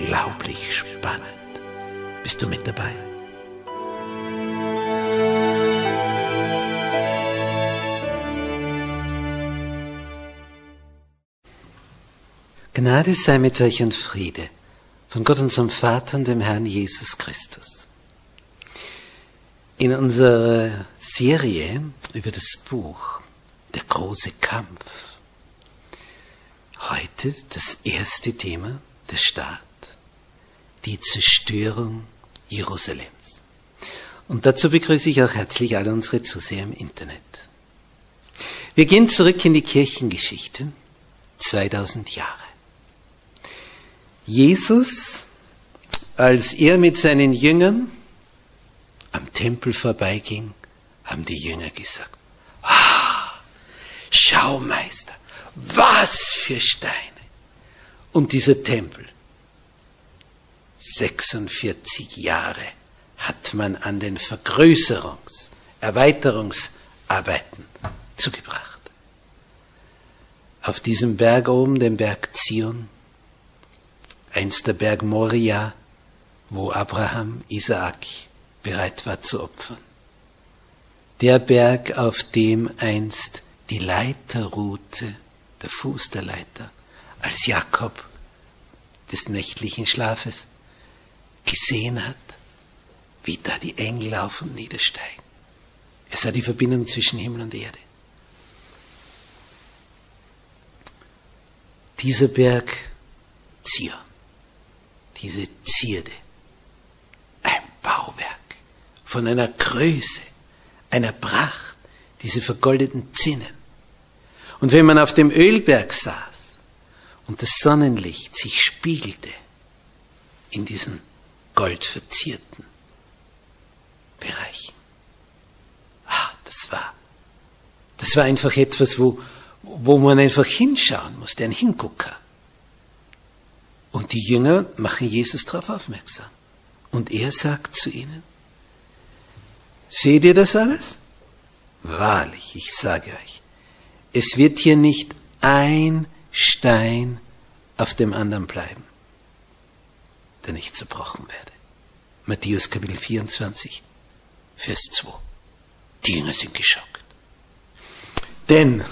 unglaublich spannend. Bist du mit dabei? Gnade sei mit euch und Friede von Gott unserem Vater und dem Herrn Jesus Christus. In unserer Serie über das Buch Der große Kampf heute das erste Thema, der Staat, die Zerstörung Jerusalems. Und dazu begrüße ich auch herzlich alle unsere Zuseher im Internet. Wir gehen zurück in die Kirchengeschichte, 2000 Jahre. Jesus, als er mit seinen Jüngern am Tempel vorbeiging, haben die Jünger gesagt, ah, schau Meister, was für Steine. Und dieser Tempel, 46 Jahre hat man an den Vergrößerungs-, Erweiterungsarbeiten zugebracht. Auf diesem Berg oben, dem Berg Zion, einst der Berg Moria, wo Abraham Isaak bereit war zu opfern. Der Berg, auf dem einst die Leiter ruhte, der Fuß der Leiter, als Jakob des nächtlichen Schlafes gesehen hat, wie da die Engel auf und niedersteigen. Er sah die Verbindung zwischen Himmel und Erde. Dieser Berg Zion diese Zierde. Ein Bauwerk von einer Größe, einer Pracht, diese vergoldeten Zinnen. Und wenn man auf dem Ölberg saß und das Sonnenlicht sich spiegelte in diesen goldverzierten Bereichen, ah, das war, das war einfach etwas, wo, wo man einfach hinschauen musste, ein Hingucker. Und die Jünger machen Jesus darauf aufmerksam. Und er sagt zu ihnen, seht ihr das alles? Wahrlich, ich sage euch, es wird hier nicht ein Stein auf dem anderen bleiben, der nicht zerbrochen werde. Matthäus Kapitel 24, Vers 2. Die Jünger sind geschockt. Denn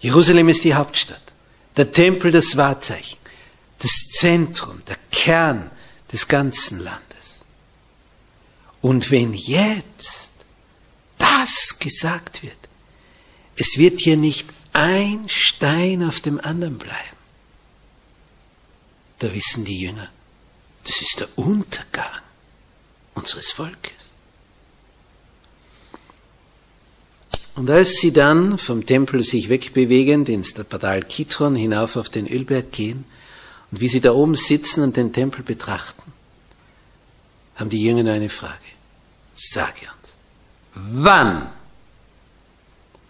Jerusalem ist die Hauptstadt, der Tempel das Wahrzeichen das Zentrum, der Kern des ganzen Landes. Und wenn jetzt das gesagt wird, es wird hier nicht ein Stein auf dem anderen bleiben, da wissen die Jünger, das ist der Untergang unseres Volkes. Und als sie dann vom Tempel sich wegbewegend ins Padal Kitron hinauf auf den Ölberg gehen, und wie sie da oben sitzen und den Tempel betrachten, haben die Jünger eine Frage. Sage uns, wann,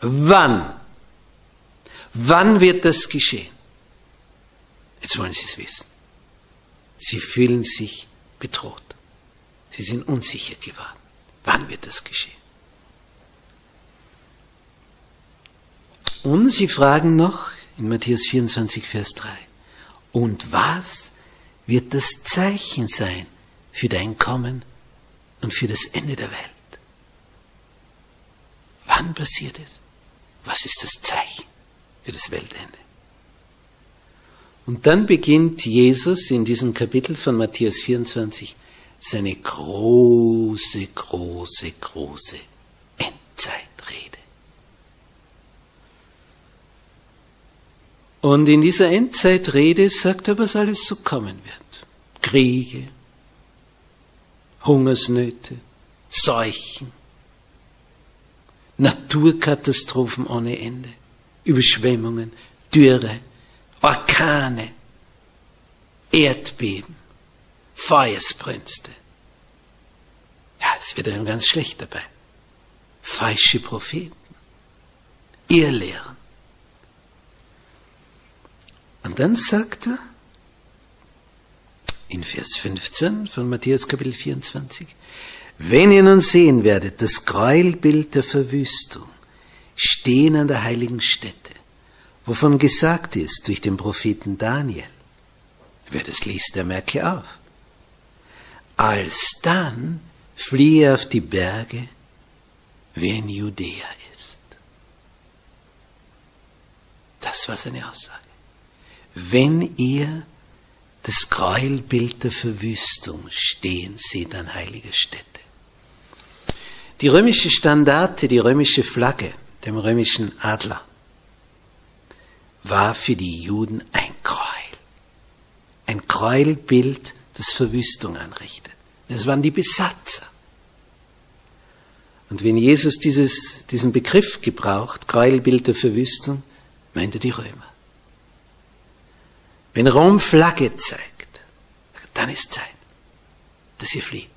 wann, wann wird das geschehen? Jetzt wollen sie es wissen. Sie fühlen sich bedroht. Sie sind unsicher geworden. Wann wird das geschehen? Und sie fragen noch in Matthäus 24, Vers 3, und was wird das Zeichen sein für dein Kommen und für das Ende der Welt? Wann passiert es? Was ist das Zeichen für das Weltende? Und dann beginnt Jesus in diesem Kapitel von Matthäus 24 seine große, große, große Endzeitrede. Und in dieser Endzeitrede sagt er, was alles so kommen wird. Kriege, Hungersnöte, Seuchen, Naturkatastrophen ohne Ende, Überschwemmungen, Dürre, Orkane, Erdbeben, Feuersbrünste. Ja, es wird einem ganz schlecht dabei. Falsche Propheten, Irrlehren. Und dann sagt er in Vers 15 von Matthäus Kapitel 24, wenn ihr nun sehen werdet, das Gräuelbild der Verwüstung stehen an der heiligen Stätte, wovon gesagt ist durch den Propheten Daniel. Wer das liest, der merke auf. Alsdann fliehe auf die Berge, wer in Judäa ist. Das war seine Aussage. Wenn ihr das Gräuelbild der Verwüstung stehen seht an heiliger Stätte. Die römische Standarte, die römische Flagge, dem römischen Adler, war für die Juden ein Gräuel. Ein Gräuelbild, das Verwüstung anrichtet. Das waren die Besatzer. Und wenn Jesus dieses, diesen Begriff gebraucht, Gräuelbild der Verwüstung, meint er die Römer. Wenn Rom Flagge zeigt, dann ist Zeit, dass ihr flieht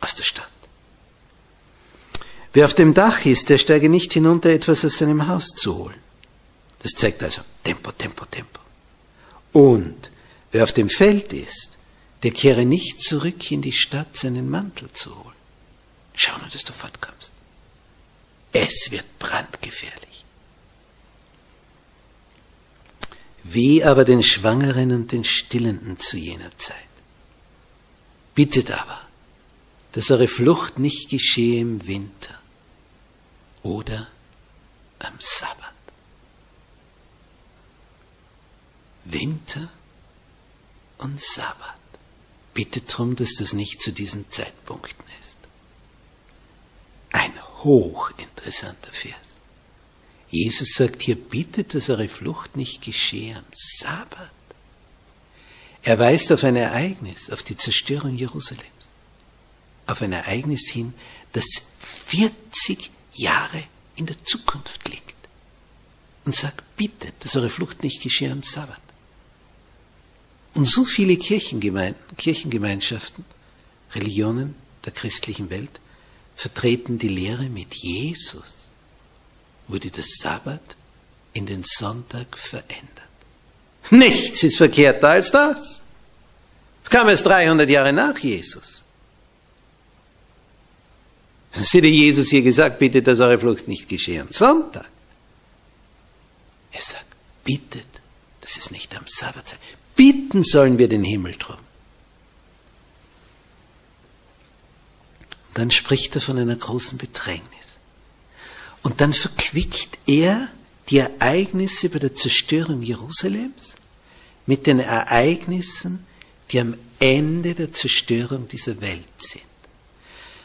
aus der Stadt. Wer auf dem Dach ist, der steige nicht hinunter, etwas aus seinem Haus zu holen. Das zeigt also Tempo, Tempo, Tempo. Und wer auf dem Feld ist, der kehre nicht zurück in die Stadt, seinen Mantel zu holen. Schau nur, dass du fortkommst. Es wird brandgefährlich. Wie aber den Schwangeren und den Stillenden zu jener Zeit. Bittet aber, dass eure Flucht nicht geschehe im Winter oder am Sabbat. Winter und Sabbat. Bitte darum, dass das nicht zu diesen Zeitpunkten ist. Ein hochinteressanter Vers. Jesus sagt hier, bittet, dass eure Flucht nicht geschehe am Sabbat. Er weist auf ein Ereignis, auf die Zerstörung Jerusalems. Auf ein Ereignis hin, das 40 Jahre in der Zukunft liegt. Und sagt, bittet, dass eure Flucht nicht geschehe am Sabbat. Und so viele Kirchengemeinschaften, Religionen der christlichen Welt vertreten die Lehre mit Jesus, wurde der Sabbat in den Sonntag verändert. Nichts ist verkehrter als das. Es kam erst 300 Jahre nach Jesus. Das hätte Jesus hier gesagt, bitte, dass eure Flucht nicht geschehe am Sonntag. Er sagt, bittet, dass es nicht am Sabbat sei. Bitten sollen wir den Himmel drum. Dann spricht er von einer großen Bedrängnis. Und dann verquickt er die Ereignisse bei der Zerstörung Jerusalems mit den Ereignissen, die am Ende der Zerstörung dieser Welt sind.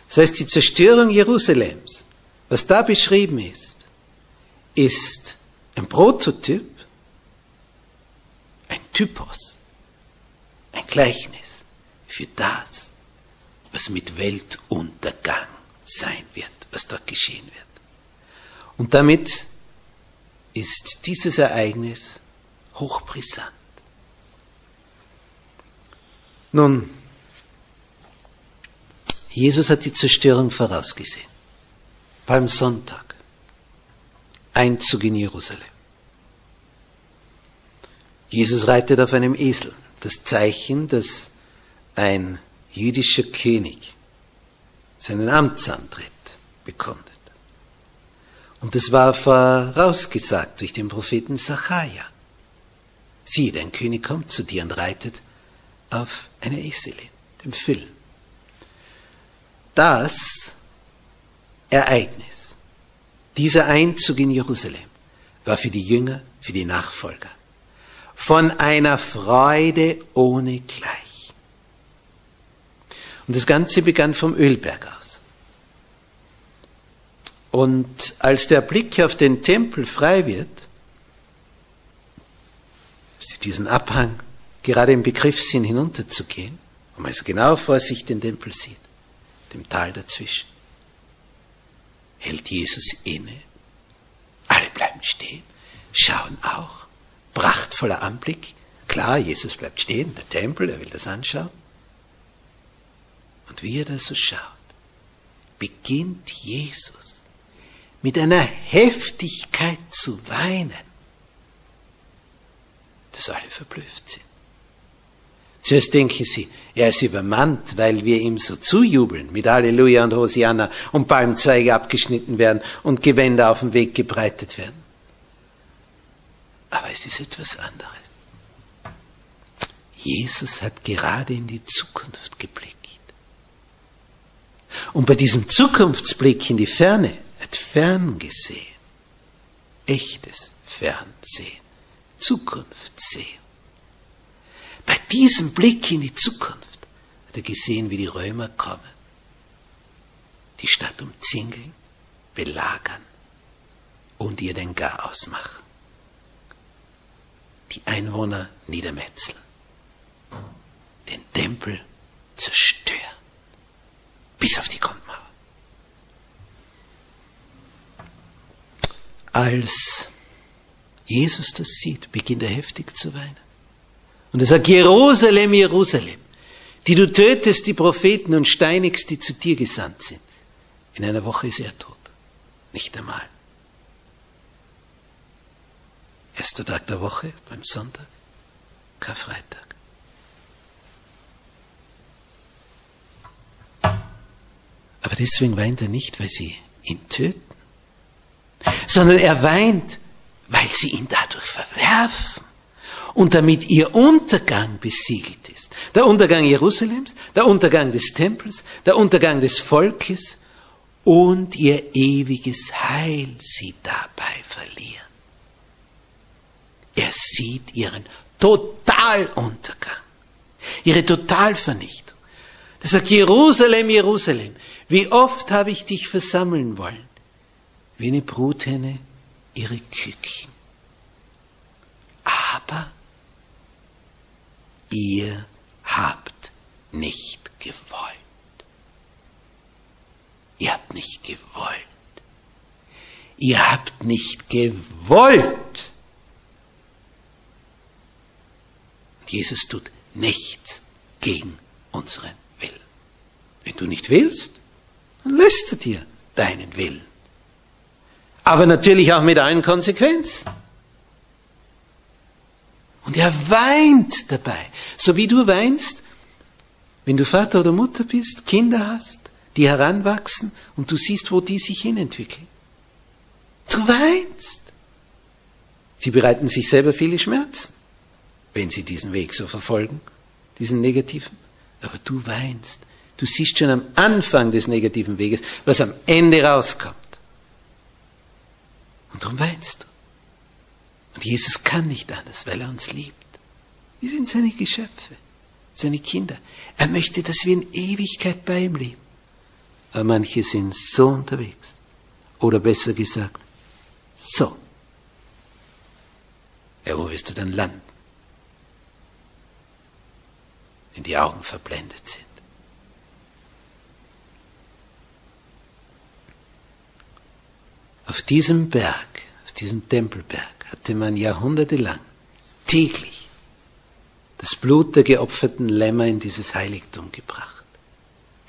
Das heißt, die Zerstörung Jerusalems, was da beschrieben ist, ist ein Prototyp, Typos, ein Gleichnis für das, was mit Weltuntergang sein wird, was dort geschehen wird. Und damit ist dieses Ereignis hochbrisant. Nun, Jesus hat die Zerstörung vorausgesehen. Palmsonntag. Einzug in Jerusalem. Jesus reitet auf einem Esel. das Zeichen, dass ein jüdischer König seinen Amtsantritt bekundet. Und das war vorausgesagt durch den Propheten Sacharja. Siehe, dein König kommt zu dir und reitet auf eine Eselin, dem Füllen. Das Ereignis, dieser Einzug in Jerusalem, war für die Jünger, für die Nachfolger von einer Freude ohne Gleich. Und das Ganze begann vom Ölberg aus. Und als der Blick auf den Tempel frei wird, sie diesen Abhang gerade im Begriff sind, hinunterzugehen, und man also genau vor sich den Tempel sieht, dem Tal dazwischen, hält Jesus inne. Alle bleiben stehen, schauen auch. Prachtvoller Anblick. Klar, Jesus bleibt stehen, der Tempel, er will das anschauen. Und wie er da so schaut, beginnt Jesus mit einer Heftigkeit zu weinen, dass alle verblüfft sind. Zuerst denken sie, er ist übermannt, weil wir ihm so zujubeln mit Halleluja und Hosianna und Palmzweige abgeschnitten werden und Gewänder auf dem Weg gebreitet werden. Es ist etwas anderes. Jesus hat gerade in die Zukunft geblickt. Und bei diesem Zukunftsblick in die Ferne hat fern gesehen. Echtes Fernsehen. Zukunft sehen. Bei diesem Blick in die Zukunft hat er gesehen, wie die Römer kommen, die Stadt umzingeln, belagern und ihr den Garaus machen. Die Einwohner niedermetzeln, den Tempel zerstören, bis auf die Grundmauer. Als Jesus das sieht, beginnt er heftig zu weinen. Und er sagt, Jerusalem, Jerusalem, die du tötest die Propheten und steinigst, die zu dir gesandt sind. In einer Woche ist er tot. Nicht einmal. Erster Tag der Woche beim Sonntag, Karfreitag. Aber deswegen weint er nicht, weil sie ihn töten, sondern er weint, weil sie ihn dadurch verwerfen und damit ihr Untergang besiegelt ist. Der Untergang Jerusalems, der Untergang des Tempels, der Untergang des Volkes und ihr ewiges Heil sie dabei verlieren. Er sieht ihren Totaluntergang, ihre Totalvernichtung. Er sagt, Jerusalem, Jerusalem, wie oft habe ich dich versammeln wollen, wie eine Bruthenne ihre Küken. Aber ihr habt nicht gewollt. Ihr habt nicht gewollt. Ihr habt nicht gewollt. Und Jesus tut nichts gegen unseren Willen. Wenn du nicht willst, dann lässt er dir deinen Willen. Aber natürlich auch mit allen Konsequenzen. Und er weint dabei, so wie du weinst, wenn du Vater oder Mutter bist, Kinder hast, die heranwachsen und du siehst, wo die sich hinentwickeln. Du weinst. Sie bereiten sich selber viele Schmerzen, wenn sie diesen Weg so verfolgen, diesen negativen. Aber du weinst. Du siehst schon am Anfang des negativen Weges, was am Ende rauskommt. Und darum weinst du. Und Jesus kann nicht anders, weil er uns liebt. Wir sind seine Geschöpfe, seine Kinder. Er möchte, dass wir in Ewigkeit bei ihm leben. Aber manche sind so unterwegs. Oder besser gesagt, so. Ja, wo wirst du dann landen? Wenn die Augen verblendet sind. Auf diesem Berg, auf diesem Tempelberg, hatte man jahrhundertelang täglich das Blut der geopferten Lämmer in dieses Heiligtum gebracht.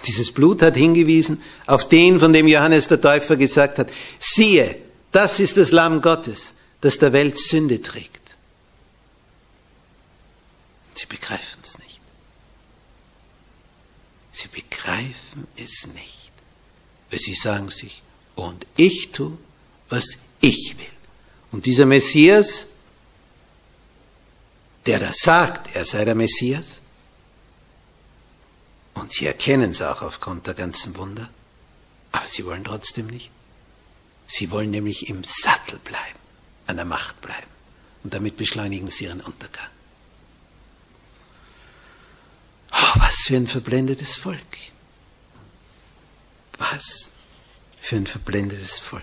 Dieses Blut hat hingewiesen auf den, von dem Johannes der Täufer gesagt hat, siehe, das ist das Lamm Gottes, das der Welt Sünde trägt. Sie begreifen es nicht. Sie begreifen es nicht. Weil sie sagen sich, und ich tue, was ich will. Und dieser Messias, der da sagt, er sei der Messias, und sie erkennen es auch aufgrund der ganzen Wunder, aber sie wollen trotzdem nicht. Sie wollen nämlich im Sattel bleiben, an der Macht bleiben. Und damit beschleunigen sie ihren Untergang. Oh, was für ein verblendetes Volk. Was für ein verblendetes Volk.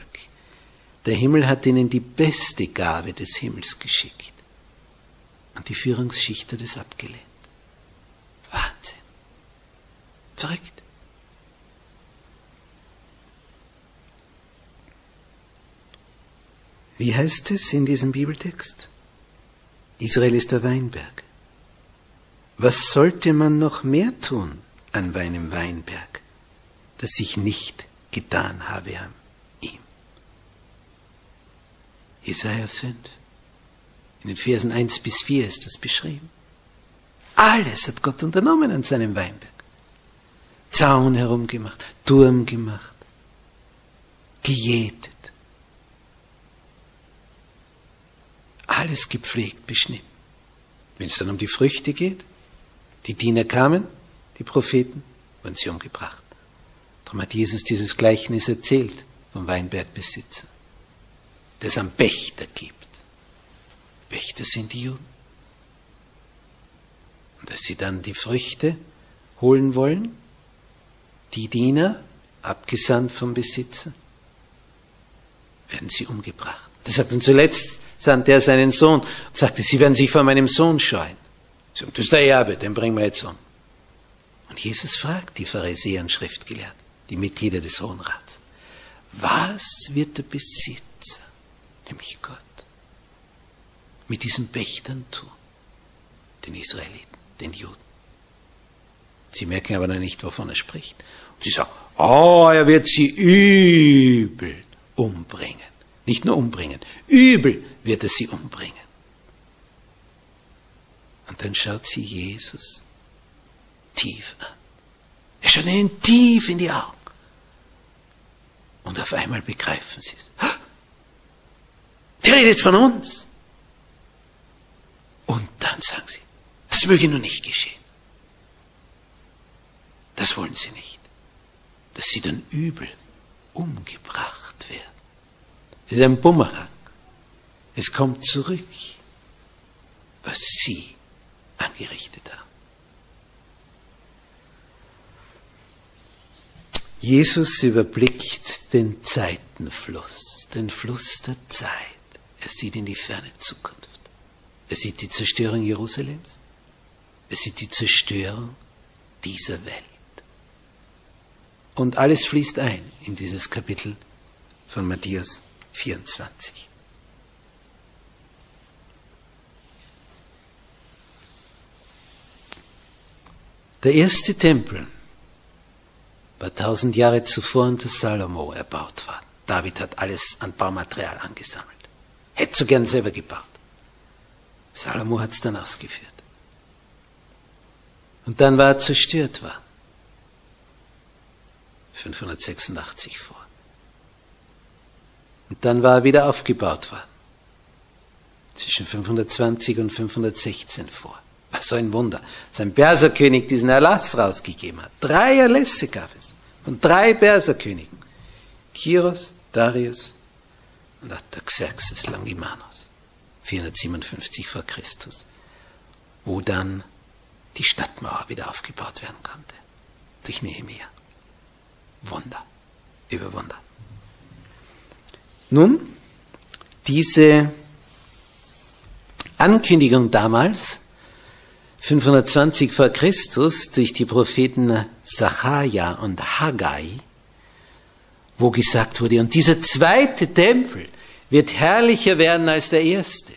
Der Himmel hat ihnen die beste Gabe des Himmels geschickt. Und die Führungsschicht hat es abgelehnt. Wahnsinn. Verrückt. Wie heißt es in diesem Bibeltext? Israel ist der Weinberg. Was sollte man noch mehr tun an meinem Weinberg, das ich nicht getan habe an ihm? Jesaja 5. In den Versen 1 bis 4 ist das beschrieben. Alles hat Gott unternommen an seinem Weinberg. Zaun herumgemacht, Turm gemacht, gejätet, alles gepflegt, beschnitten. Wenn es dann um die Früchte geht, die Diener kamen, die Propheten, wurden sie umgebracht. Darum hat Jesus dieses Gleichnis erzählt vom Weinbergbesitzer, der es am Pächter gibt. Pächter sind die Juden. Und als sie dann die Früchte holen wollen, die Diener, abgesandt vom Besitzer, werden sie umgebracht. Das sagt und zuletzt sandte er seinen Sohn und sagte, sie werden sich vor meinem Sohn scheuen. Sagen, das ist der Erbe, den bringen wir jetzt um. Und Jesus fragt die Pharisäer und Schriftgelehrten, die Mitglieder des Hohen Rats, was wird der Besitzer, nämlich Gott, mit diesen Pächtern tun? Den Israeliten, den Juden. Sie merken aber noch nicht, wovon er spricht. Und sie sagen, oh, er wird sie übel umbringen. Nicht nur umbringen, übel wird er sie umbringen. Und dann schaut sie Jesus tief an. Er schaut ihnen tief in die Augen. Und auf einmal begreifen sie es. Der redet von uns. Und dann sagen sie, das möge nur nicht geschehen. Das wollen sie nicht. Dass sie dann übel umgebracht werden. Das ist ein Bumerang. Es kommt zurück, was sie angerichtet haben. Jesus überblickt den Zeitenfluss, den Fluss der Zeit. Er sieht in die ferne Zukunft. Er sieht die Zerstörung Jerusalems. Er sieht die Zerstörung dieser Welt. Und alles fließt ein in dieses Kapitel von Matthäus 24. Der erste Tempel war tausend Jahre zuvor unter Salomo erbaut worden. David hat alles an Baumaterial angesammelt. Hätte so gern selber gebaut. Salomo hat es dann ausgeführt. Und dann war er zerstört worden. 586 vor. Und dann war er wieder aufgebaut worden. Zwischen 520 und 516 vor. Was so ein Wunder. Sein Perserkönig diesen Erlass rausgegeben hat. Drei Erlässe gab es. Von drei Perserkönigen. Kiros, Darius und Artaxerxes Longimanus. 457 vor Christus. Wo dann die Stadtmauer wieder aufgebaut werden konnte. Durch Nehemiah. Wunder. Über Wunder. Nun, diese Ankündigung damals, 520 vor Christus, durch die Propheten Zacharia und Haggai, wo gesagt wurde, und dieser zweite Tempel wird herrlicher werden als der erste.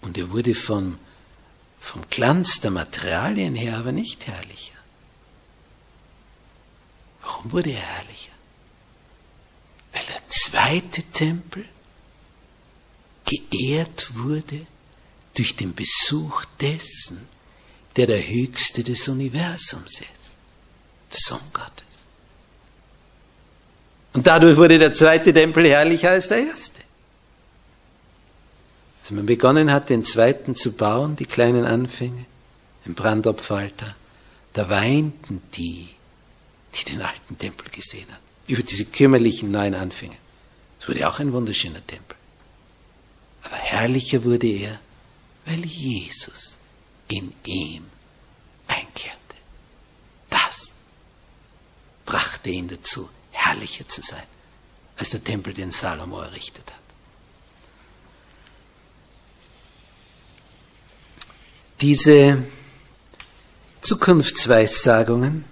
Und er wurde vom, vom Glanz der Materialien her aber nicht herrlicher. Warum wurde er herrlicher? weil der zweite Tempel geehrt wurde durch den Besuch dessen, der der Höchste des Universums ist, der Sohn Gottes. Und dadurch wurde der zweite Tempel herrlicher als der erste. Als man begonnen hat, den zweiten zu bauen, die kleinen Anfänge, im Brandopfalter, da weinten die, die den alten Tempel gesehen haben, über diese kümmerlichen neuen Anfänge. Es wurde auch ein wunderschöner Tempel. Aber herrlicher wurde er, weil Jesus in ihm einkehrte. Das brachte ihn dazu, herrlicher zu sein, als der Tempel, den Salomo errichtet hat. Diese Zukunftsweissagungen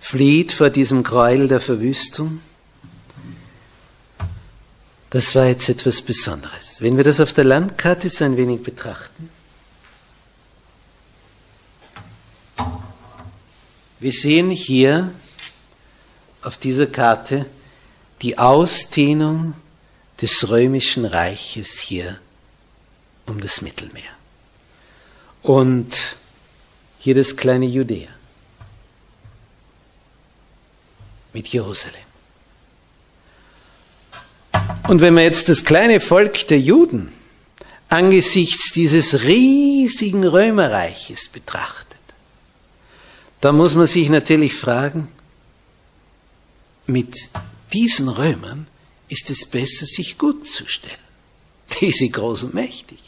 flieht vor diesem Gräuel der Verwüstung. Das war jetzt etwas Besonderes. Wenn wir das auf der Landkarte so ein wenig betrachten, wir sehen hier auf dieser Karte die Ausdehnung des römischen Reiches hier um das Mittelmeer. Und hier das kleine Judäa mit Jerusalem. Und wenn man jetzt das kleine Volk der Juden angesichts dieses riesigen Römerreiches betrachtet, dann muss man sich natürlich fragen, mit diesen Römern ist es besser, sich gut zu stellen. Die sind groß und mächtig.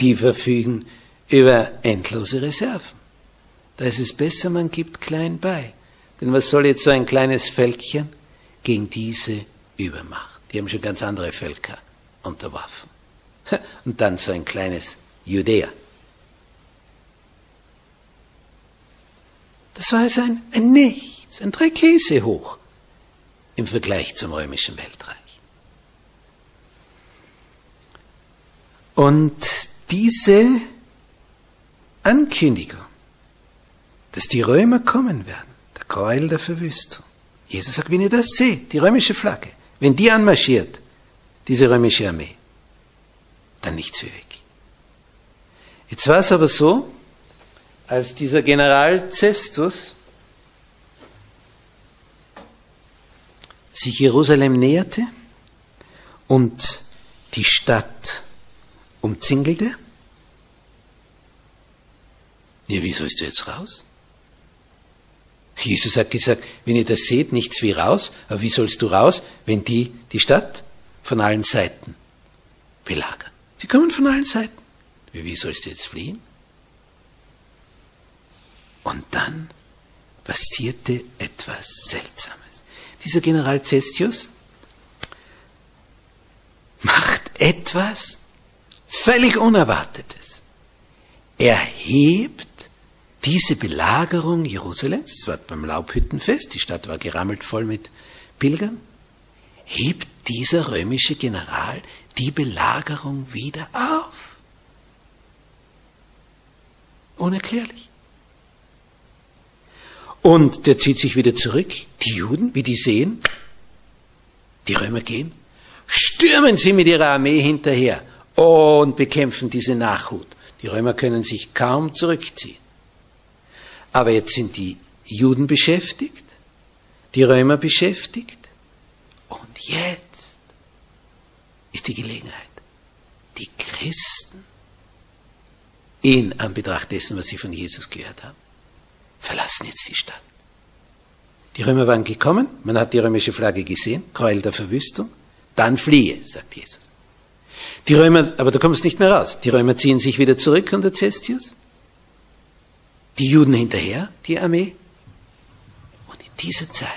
Die verfügen über endlose Reserven. Da ist es besser, man gibt klein bei. Denn was soll jetzt so ein kleines Völkchen gegen diese Übermacht? Die haben schon ganz andere Völker unterworfen. Und dann so ein kleines Judäa. Das war also ein, ein Nichts, ein drei Käse hoch im Vergleich zum römischen Weltreich. Und diese Ankündigung, dass die Römer kommen werden, der Gräuel der Verwüstung. Jesus sagt, wenn ihr das seht, die römische Flagge, wenn die anmarschiert, diese römische Armee, dann nichts wie weg. Jetzt war es aber so, als dieser General Cestus sich Jerusalem näherte und die Stadt umzingelte, ja, wieso ist er jetzt raus? Jesus hat gesagt, wenn ihr das seht, nichts wie raus, aber wie sollst du raus, wenn die die Stadt von allen Seiten belagern? Sie kommen von allen Seiten. Wie sollst du jetzt fliehen? Und dann passierte etwas Seltsames. Dieser General Cestius macht etwas völlig Unerwartetes. Er hebt diese Belagerung Jerusalems, es war beim Laubhüttenfest, die Stadt war gerammelt voll mit Pilgern, hebt dieser römische General die Belagerung wieder auf. Unerklärlich. Und der zieht sich wieder zurück. Die Juden, wie die sehen, die Römer gehen, stürmen sie mit ihrer Armee hinterher und bekämpfen diese Nachhut. Die Römer können sich kaum zurückziehen. Aber jetzt sind die Juden beschäftigt, die Römer beschäftigt und jetzt ist die Gelegenheit. Die Christen, in Anbetracht dessen, was sie von Jesus gehört haben, verlassen jetzt die Stadt. Die Römer waren gekommen, man hat die römische Flagge gesehen, Gräuel der Verwüstung, dann fliehe, sagt Jesus. Die Römer, aber da kommst du nicht mehr raus. Die Römer ziehen sich wieder zurück unter Cestius die Juden hinterher, die Armee. Und in dieser Zeit,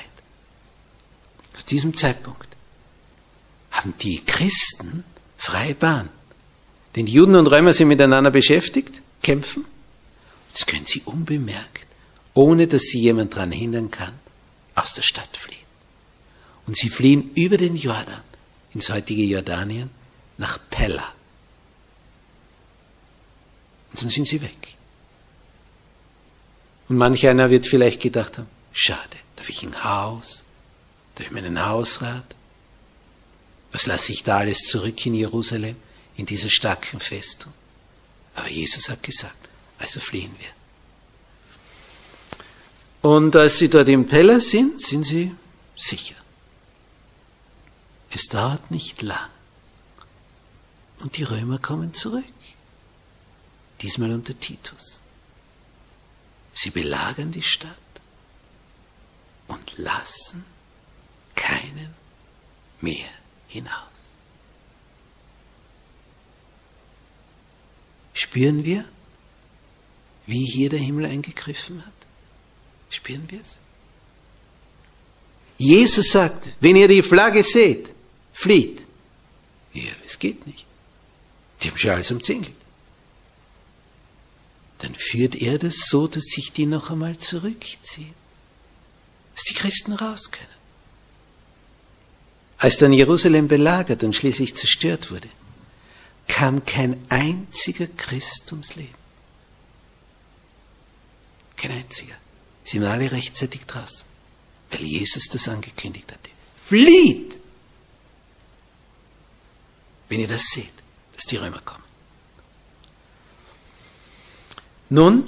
zu diesem Zeitpunkt, haben die Christen freie Bahn. Denn Juden und Römer sind miteinander beschäftigt, kämpfen. Jetzt können sie unbemerkt, ohne dass sie jemand daran hindern kann, aus der Stadt fliehen. Und sie fliehen über den Jordan, ins heutige Jordanien, nach Pella. Und dann sind sie weg. Und manch einer wird vielleicht gedacht haben, schade, darf ich ein Haus, darf ich meinen Hausrat? Was lasse ich da alles zurück in Jerusalem, in dieser starken Festung. Aber Jesus hat gesagt, also fliehen wir. Und als sie dort im Peller sind, sind sie sicher. Es dauert nicht lang. Und die Römer kommen zurück. Diesmal unter Titus. Sie belagern die Stadt und lassen keinen mehr hinaus. Spüren wir, wie hier der Himmel eingegriffen hat? Spüren wir es? Jesus sagt, wenn ihr die Flagge seht, flieht. Ja, es geht nicht. Die haben schon alles umzingelt. Dann führt er das so, dass sich die noch einmal zurückziehen. Dass die Christen raus können. Als dann Jerusalem belagert und schließlich zerstört wurde, kam kein einziger Christ ums Leben. Kein einziger. Sie waren alle rechtzeitig draußen, weil Jesus das angekündigt hatte. Flieht! Wenn ihr das seht, dass die Römer kommen. Nun,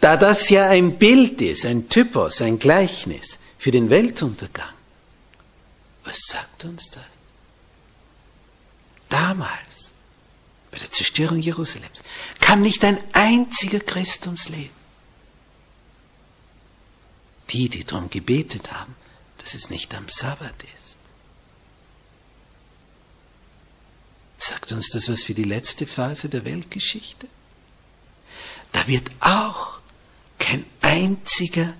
da das ja ein Bild ist, ein Typos, ein Gleichnis für den Weltuntergang, was sagt uns das? Damals, bei der Zerstörung Jerusalems, kam nicht ein einziger Christ ums Leben. Die, die darum gebetet haben, dass es nicht am Sabbat ist. Sagt uns das was für die letzte Phase der Weltgeschichte? Da wird auch kein einziger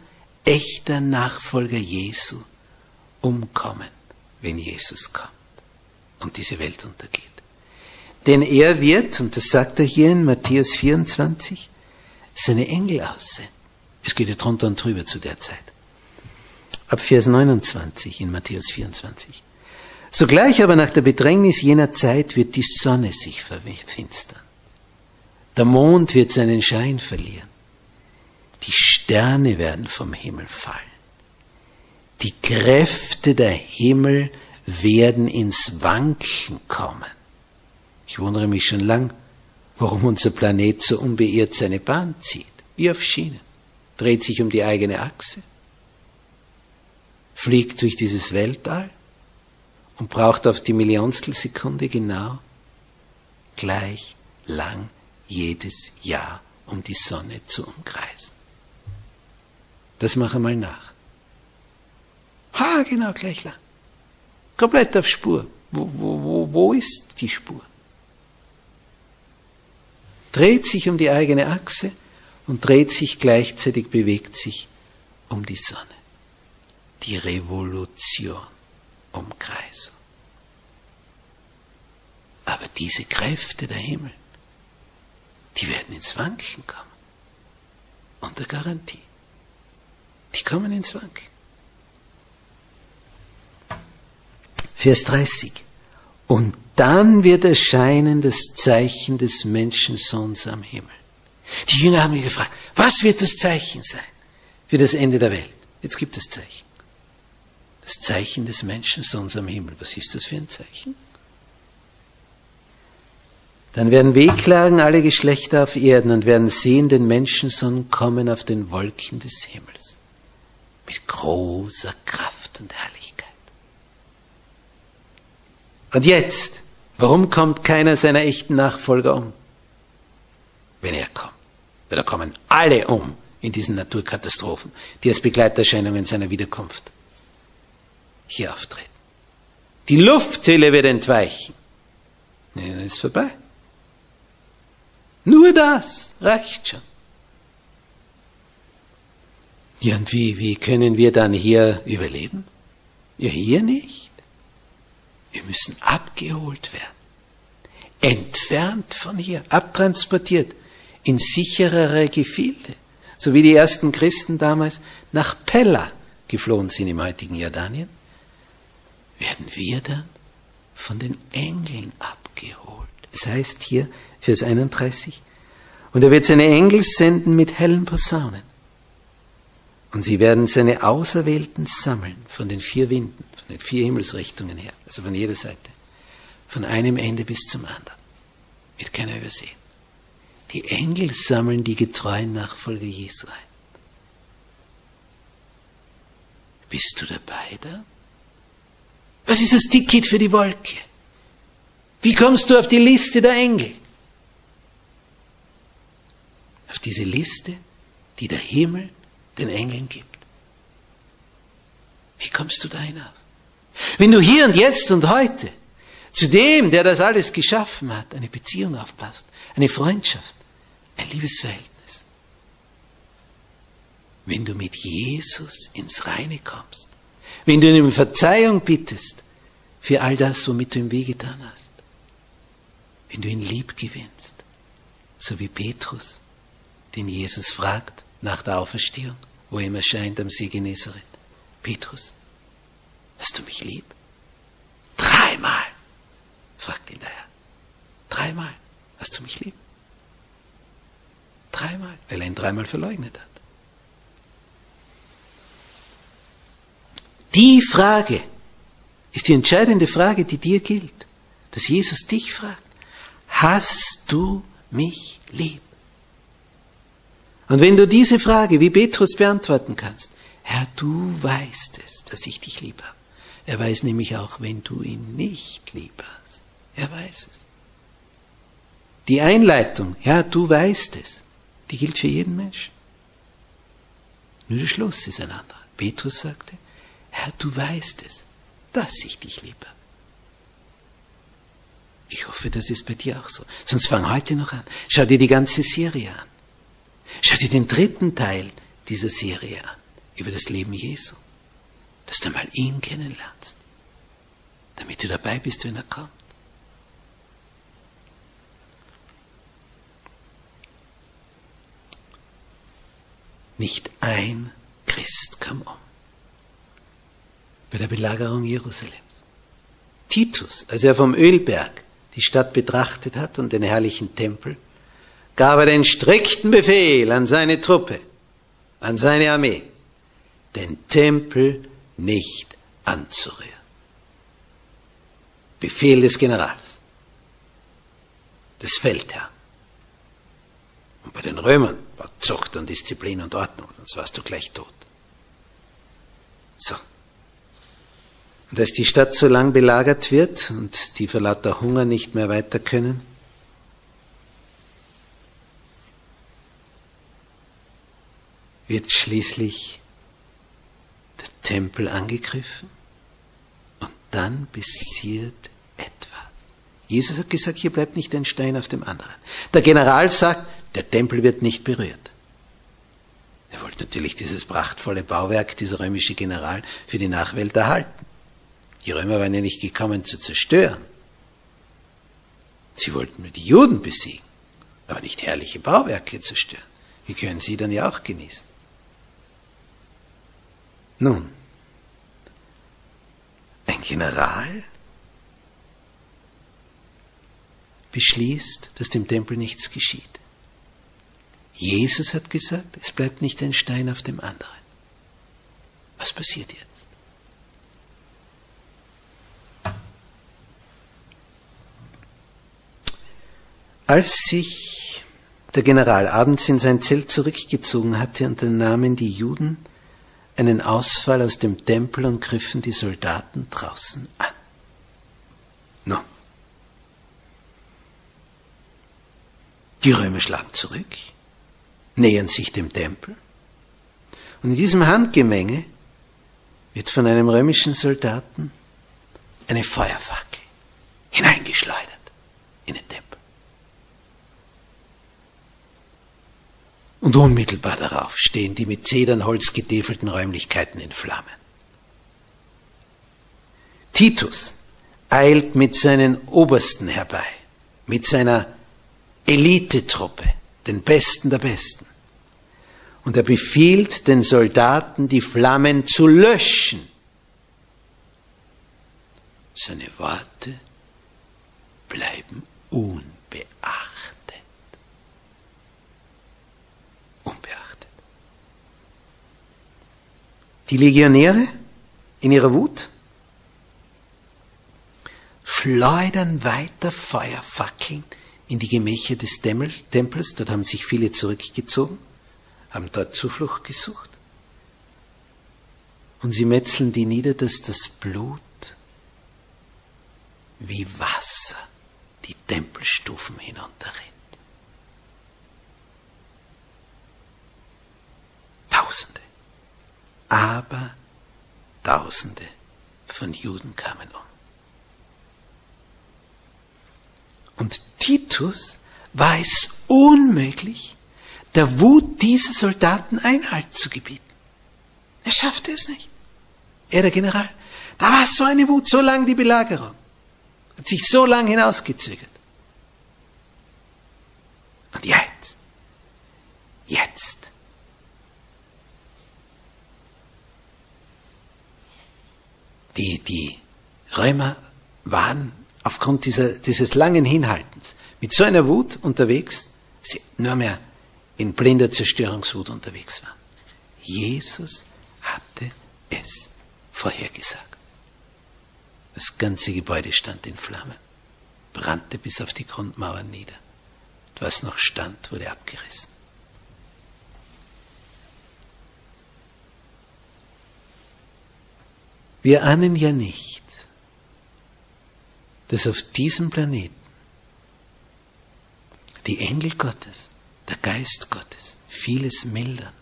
echter Nachfolger Jesu umkommen, wenn Jesus kommt und diese Welt untergeht. Denn er wird, und das sagt er hier in Matthäus 24, seine Engel aussenden. Es geht ja drunter und drüber zu der Zeit. Ab Vers 29 in Matthäus 24. Sogleich aber nach der Bedrängnis jener Zeit wird die Sonne sich verfinstern. Der Mond wird seinen Schein verlieren. Die Sterne werden vom Himmel fallen. Die Kräfte der Himmel werden ins Wanken kommen. Ich wundere mich schon lang, warum unser Planet so unbeirrt seine Bahn zieht, wie auf Schienen, dreht sich um die eigene Achse, fliegt durch dieses Weltall und braucht auf die Millionstelsekunde genau gleich lang jedes Jahr, um die Sonne zu umkreisen. Das mache mal nach. Ha, genau, gleich lang. Komplett auf Spur. Wo, wo, wo, wo ist die Spur? Dreht sich um die eigene Achse und dreht sich gleichzeitig, bewegt sich um die Sonne. Die Revolution, Umkreisung. Aber diese Kräfte der Himmel, die werden ins Wanken kommen. Unter Garantie. Die kommen ins Wanken. Vers 30. Und dann wird erscheinen das Zeichen des Menschensohns am Himmel. Die Jünger haben mich gefragt, was wird das Zeichen sein für das Ende der Welt? Jetzt gibt es Zeichen. Das Zeichen des Menschensohns am Himmel. Was ist das für ein Zeichen? Dann werden wehklagen alle Geschlechter auf Erden und werden sehen den Menschensohn kommen auf den Wolken des Himmels. Mit großer Kraft und Herrlichkeit. Und jetzt, warum kommt keiner seiner echten Nachfolger um? Wenn er kommt. Da kommen alle um in diesen Naturkatastrophen, die als Begleiterscheinungen seiner Wiederkunft hier auftreten. Die Lufthülle wird entweichen. Ja, dann ist vorbei. Nur das reicht schon. Ja, und wie, wie können wir dann hier überleben? Ja, hier nicht. Wir müssen abgeholt werden. Entfernt von hier, abtransportiert in sicherere Gefilde. So wie die ersten Christen damals nach Pella geflohen sind im heutigen Jordanien, werden wir dann von den Engeln abgeholt. Es heißt hier, Vers 31. Und er wird seine Engel senden mit hellen Posaunen. Und sie werden seine Auserwählten sammeln von den vier Winden, von den vier Himmelsrichtungen her, also von jeder Seite, von einem Ende bis zum anderen. Wird keiner übersehen. Die Engel sammeln die getreuen Nachfolger Jesu ein. Bist du dabei da? Was ist das Ticket für die Wolke? Wie kommst du auf die Liste der Engel? Auf diese Liste, die der Himmel den Engeln gibt. Wie kommst du da hinauf? Wenn du hier und jetzt und heute zu dem, der das alles geschaffen hat, eine Beziehung aufpasst, eine Freundschaft, ein Liebesverhältnis. Wenn du mit Jesus ins Reine kommst, wenn du ihn um Verzeihung bittest für all das, womit du ihm wehgetan hast, wenn du ihn lieb gewinnst, so wie Petrus, den Jesus fragt nach der Auferstehung, wo ihm erscheint am See Genezareth. Petrus, hast du mich lieb? Dreimal, fragt ihn der Herr. Dreimal, hast du mich lieb? Dreimal, weil er ihn dreimal verleugnet hat. Die Frage ist die entscheidende Frage, die dir gilt, dass Jesus dich fragt. Hast du mich lieb? Und wenn du diese Frage wie Petrus beantworten kannst, Herr, du weißt es, dass ich dich lieb habe. Er weiß nämlich auch, wenn du ihn nicht lieb hast. Er weiß es. Die Einleitung, Herr, du weißt es, die gilt für jeden Menschen. Nur der Schluss ist ein anderer. Petrus sagte, Herr, du weißt es, dass ich dich liebe. Ich hoffe, das ist bei dir auch so. Sonst fang heute noch an. Schau dir die ganze Serie an. Schau dir den dritten Teil dieser Serie an über das Leben Jesu, dass du mal ihn kennenlernst, damit du dabei bist, wenn er kommt. Nicht ein Christ kam um bei der Belagerung Jerusalems. Titus, als er vom Ölberg die Stadt betrachtet hat und den herrlichen Tempel, gab er den strikten Befehl an seine Truppe, an seine Armee, den Tempel nicht anzurühren. Befehl des Generals, des Feldherrn. Und bei den Römern war Zucht und Disziplin und Ordnung, sonst warst du gleich tot. So. Und als die Stadt so lang belagert wird und die vor lauter Hunger nicht mehr weiter können, wird schließlich Tempel angegriffen und dann passiert etwas. Jesus hat gesagt, hier bleibt nicht ein Stein auf dem anderen. Der General sagt, der Tempel wird nicht berührt. Er wollte natürlich dieses prachtvolle Bauwerk, dieser römische General, für die Nachwelt erhalten. Die Römer waren ja nicht gekommen zu zerstören. Sie wollten nur die Juden besiegen, aber nicht herrliche Bauwerke zerstören. Die können sie dann ja auch genießen. Nun, ein General beschließt, dass dem Tempel nichts geschieht. Jesus hat gesagt, es bleibt nicht ein Stein auf dem anderen. Was passiert jetzt? Als sich der General abends in sein Zelt zurückgezogen hatte, unternahmen die Juden einen Ausfall aus dem Tempel und griffen die Soldaten draußen an. No. Die Römer schlagen zurück, nähern sich dem Tempel und in diesem Handgemenge wird von einem römischen Soldaten eine Feuerfackel hineingeschleudert in den Tempel. Und unmittelbar darauf stehen die mit Zedernholz getäfelten Räumlichkeiten in Flammen. Titus eilt mit seinen Obersten herbei, mit seiner Elitetruppe, den Besten der Besten. Und er befiehlt den Soldaten, die Flammen zu löschen. Seine Worte bleiben unbeachtet. Die Legionäre in ihrer Wut schleudern weiter Feuerfackeln in die Gemächer des Tempels. Dort haben sich viele zurückgezogen, haben dort Zuflucht gesucht. Und sie metzeln die nieder, dass das Blut wie Wasser die Tempelstufen hinunterrinnt. Tausende, aber Tausende von Juden kamen um. Und Titus war es unmöglich, der Wut dieser Soldaten Einhalt zu gebieten. Er schaffte es nicht. Er, der General. Da war so eine Wut, so lang die Belagerung. Hat sich so lang hinausgezögert. Und jetzt, jetzt, die, die Römer waren aufgrund dieser, dieses langen Hinhaltens mit so einer Wut unterwegs, sie nur mehr in blinder Zerstörungswut unterwegs waren. Jesus hatte es vorhergesagt. Das ganze Gebäude stand in Flammen, brannte bis auf die Grundmauern nieder. Was noch stand, wurde abgerissen. Wir ahnen ja nicht, dass auf diesem Planeten die Engel Gottes, der Geist Gottes vieles mildern.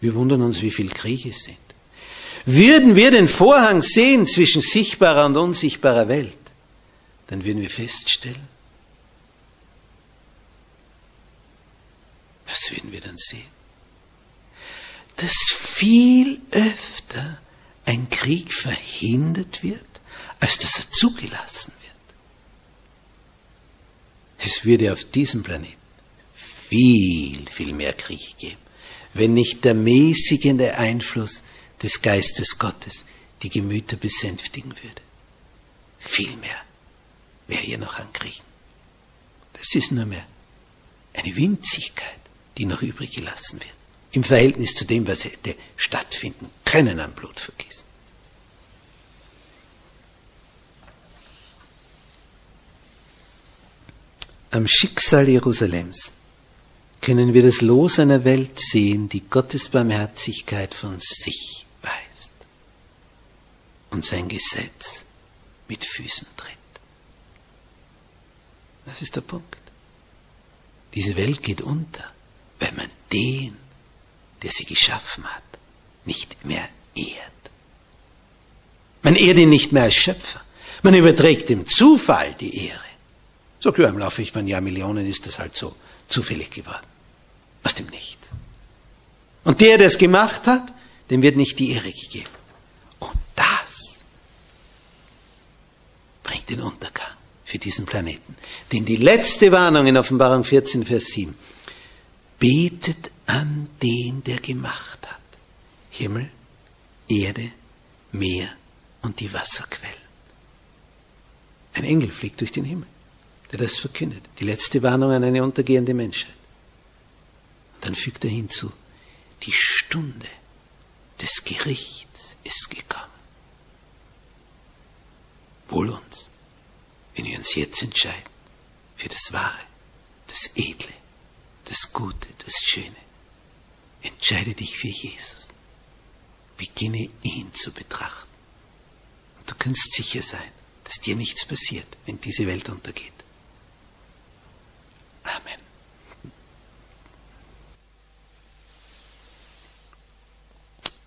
Wir wundern uns, wie viel Kriege sind. Würden wir den Vorhang sehen zwischen sichtbarer und unsichtbarer Welt, dann würden wir feststellen, was würden wir dann sehen? Dass viel öfter ein Krieg verhindert wird, als dass er zugelassen wird. Es würde auf diesem Planeten viel, viel mehr Kriege geben, wenn nicht der mäßigende Einfluss des Geistes Gottes die Gemüter besänftigen würde. Viel mehr wäre hier noch an Kriegen. Das ist nur mehr eine Winzigkeit, die noch übrig gelassen wird, im Verhältnis zu dem, was hätte stattfinden können an Blutvergießen. Am Schicksal Jerusalems können wir das Los einer Welt sehen, die Gottes Barmherzigkeit von sich weist und sein Gesetz mit Füßen tritt. Das ist der Punkt. Diese Welt geht unter, wenn man den, der sie geschaffen hat, nicht mehr ehrt. Man ehrt ihn nicht mehr als Schöpfer. Man überträgt dem Zufall die Ehre. So klar, im Laufe von Jahrmillionen ist das halt so zufällig geworden. Aus dem Nicht. Und der, der es gemacht hat, dem wird nicht die Ehre gegeben. Und das bringt den Untergang für diesen Planeten. Denn die letzte Warnung in Offenbarung 14, Vers 7, betet an den, der gemacht hat. Himmel, Erde, Meer und die Wasserquellen. Ein Engel fliegt durch den Himmel der das verkündet. Die letzte Warnung an eine untergehende Menschheit. Und dann fügt er hinzu, die Stunde des Gerichts ist gekommen. Wohl uns, wenn wir uns jetzt entscheiden für das Wahre, das Edle, das Gute, das Schöne. Entscheide dich für Jesus. Beginne ihn zu betrachten. Und du kannst sicher sein, dass dir nichts passiert, wenn diese Welt untergeht. Amen.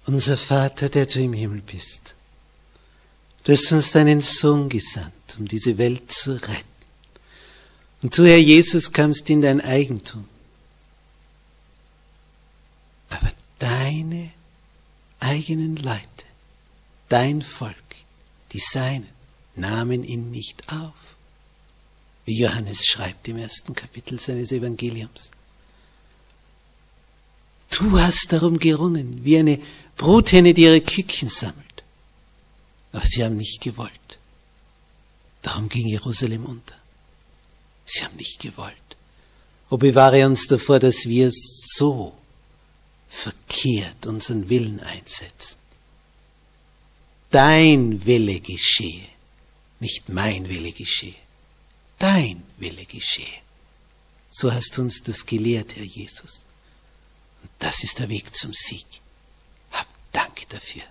Unser Vater, der du im Himmel bist, du hast uns deinen Sohn gesandt, um diese Welt zu retten. Und du, Herr Jesus, kamst in dein Eigentum. Aber deine eigenen Leute, dein Volk, die Seinen, nahmen ihn nicht auf wie Johannes schreibt im ersten Kapitel seines Evangeliums. Du hast darum gerungen, wie eine Bruthenne, die ihre Küken sammelt. Aber sie haben nicht gewollt. Darum ging Jerusalem unter. Sie haben nicht gewollt. O bewahre uns davor, dass wir so verkehrt unseren Willen einsetzen. Dein Wille geschehe, nicht mein Wille geschehe. dein Wille geschehe. So hast du uns das gelehrt, Herr Jesus. Und das ist der Weg zum Sieg. Hab Dank dafür.